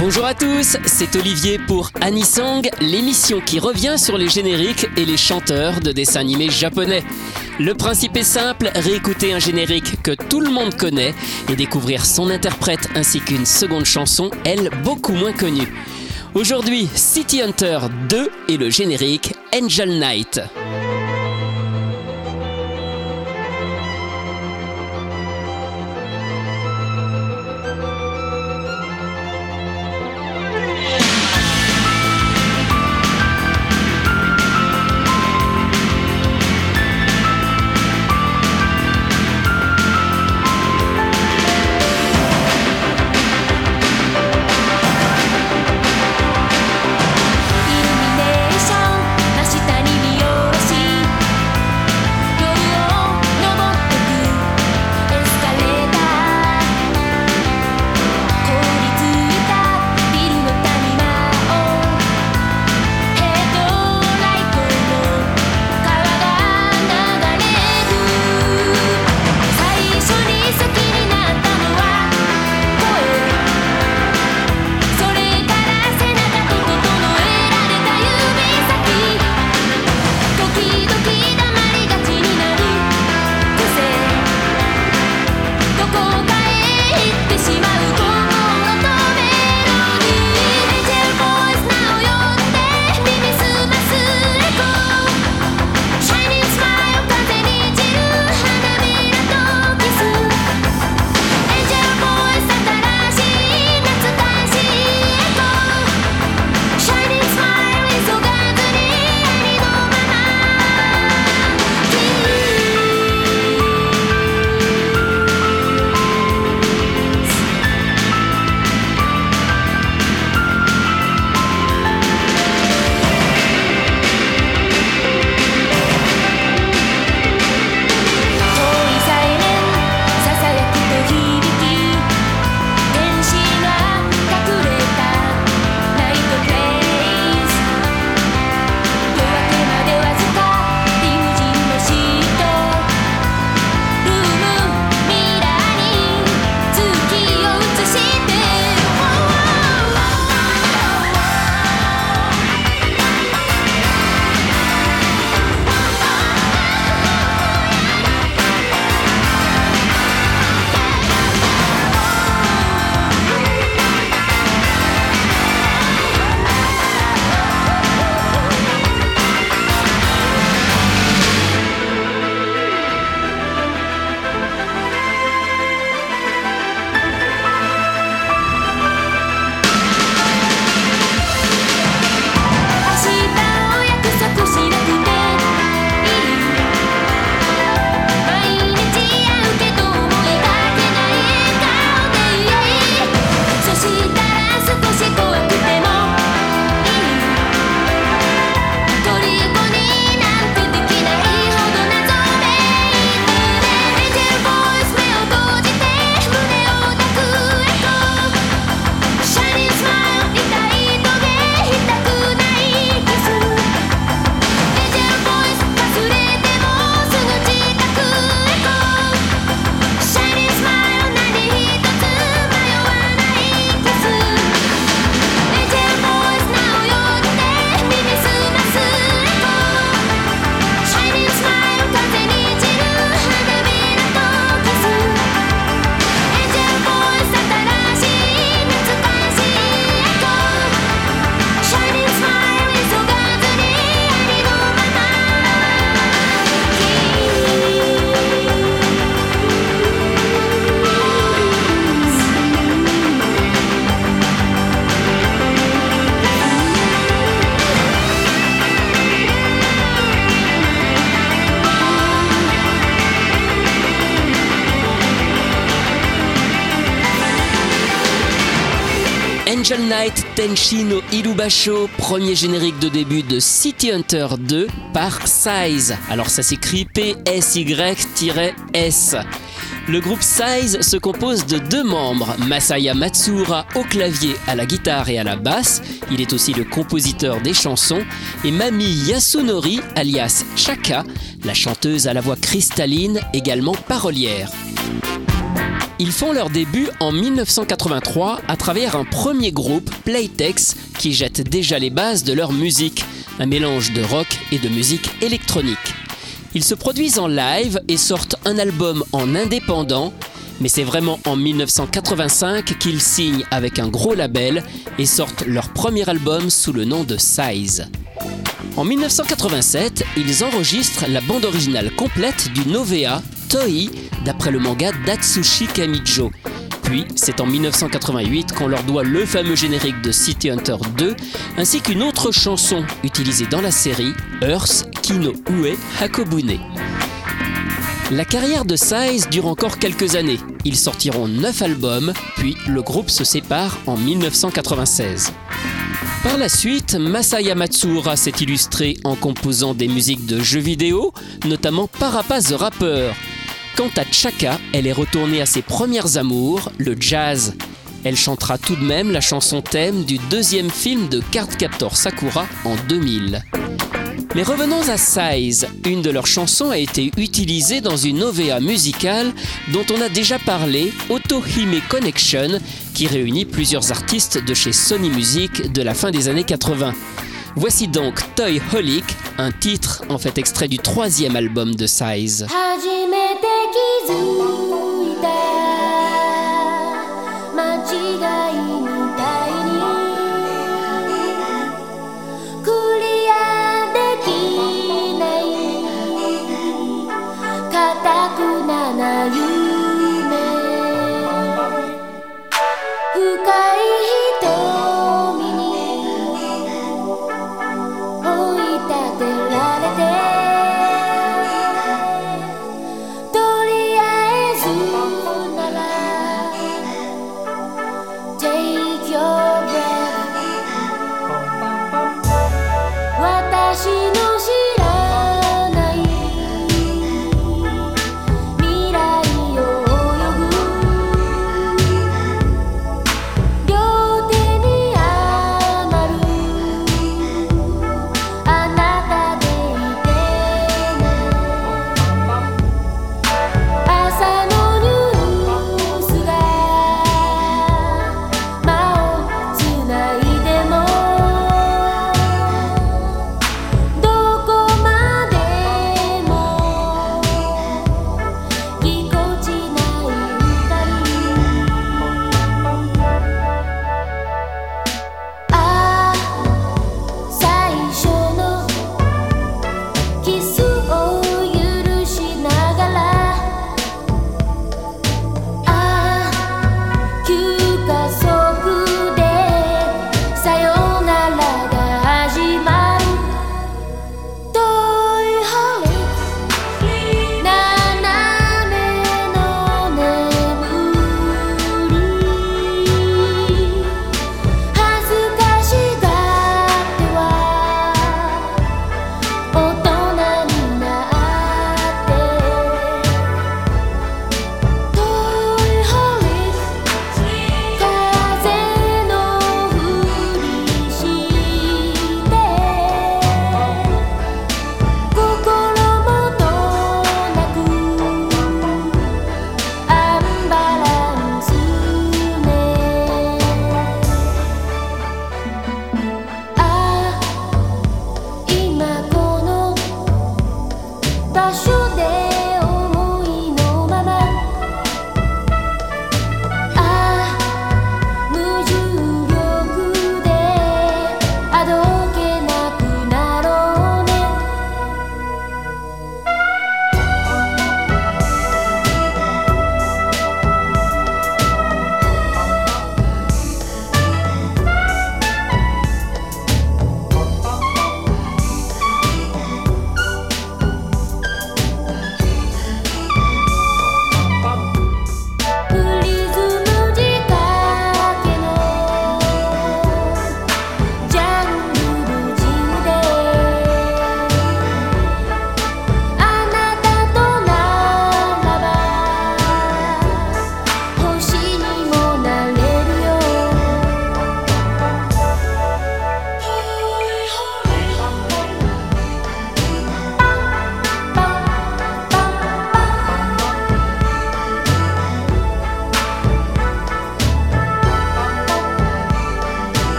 Bonjour à tous, c'est Olivier pour Anisong, l'émission qui revient sur les génériques et les chanteurs de dessins animés japonais. Le principe est simple, réécouter un générique que tout le monde connaît et découvrir son interprète ainsi qu'une seconde chanson, elle beaucoup moins connue. Aujourd'hui, City Hunter 2 et le générique Angel Knight. Angel Knight Tenshi no premier générique de début de City Hunter 2 par Size. Alors ça s'écrit P-S-Y-S. Le groupe Size se compose de deux membres, Masaya Matsura au clavier, à la guitare et à la basse, il est aussi le compositeur des chansons, et Mami Yasunori, alias Chaka, la chanteuse à la voix cristalline, également parolière. Ils font leur début en 1983 à travers un premier groupe, Playtex, qui jette déjà les bases de leur musique, un mélange de rock et de musique électronique. Ils se produisent en live et sortent un album en indépendant, mais c'est vraiment en 1985 qu'ils signent avec un gros label et sortent leur premier album sous le nom de Size. En 1987, ils enregistrent la bande originale complète du Novea Toei d'après le manga d'Atsushi Kamijo. Puis, c'est en 1988 qu'on leur doit le fameux générique de City Hunter 2, ainsi qu'une autre chanson utilisée dans la série, Earth Kino Ue Hakobune. La carrière de Size dure encore quelques années. Ils sortiront 9 albums, puis le groupe se sépare en 1996. Par la suite, Masaya Matsura s'est illustré en composant des musiques de jeux vidéo, notamment Parapaz the Rapper. Quant à Chaka, elle est retournée à ses premières amours, le jazz. Elle chantera tout de même la chanson thème du deuxième film de Cardcaptor Sakura en 2000. Mais revenons à Size. Une de leurs chansons a été utilisée dans une OVA musicale dont on a déjà parlé, Otohime Connection, qui réunit plusieurs artistes de chez Sony Music de la fin des années 80. Voici donc Toy Holic, un titre en fait extrait du troisième album de Size.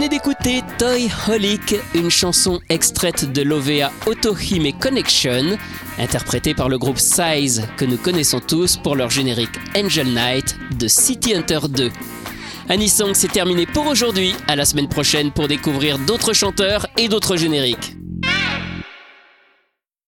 C'était Toy Holic, une chanson extraite de l'OVA Otohime Connection, interprétée par le groupe Size que nous connaissons tous pour leur générique Angel Knight de City Hunter 2. Anisong c'est terminé pour aujourd'hui. À la semaine prochaine pour découvrir d'autres chanteurs et d'autres génériques.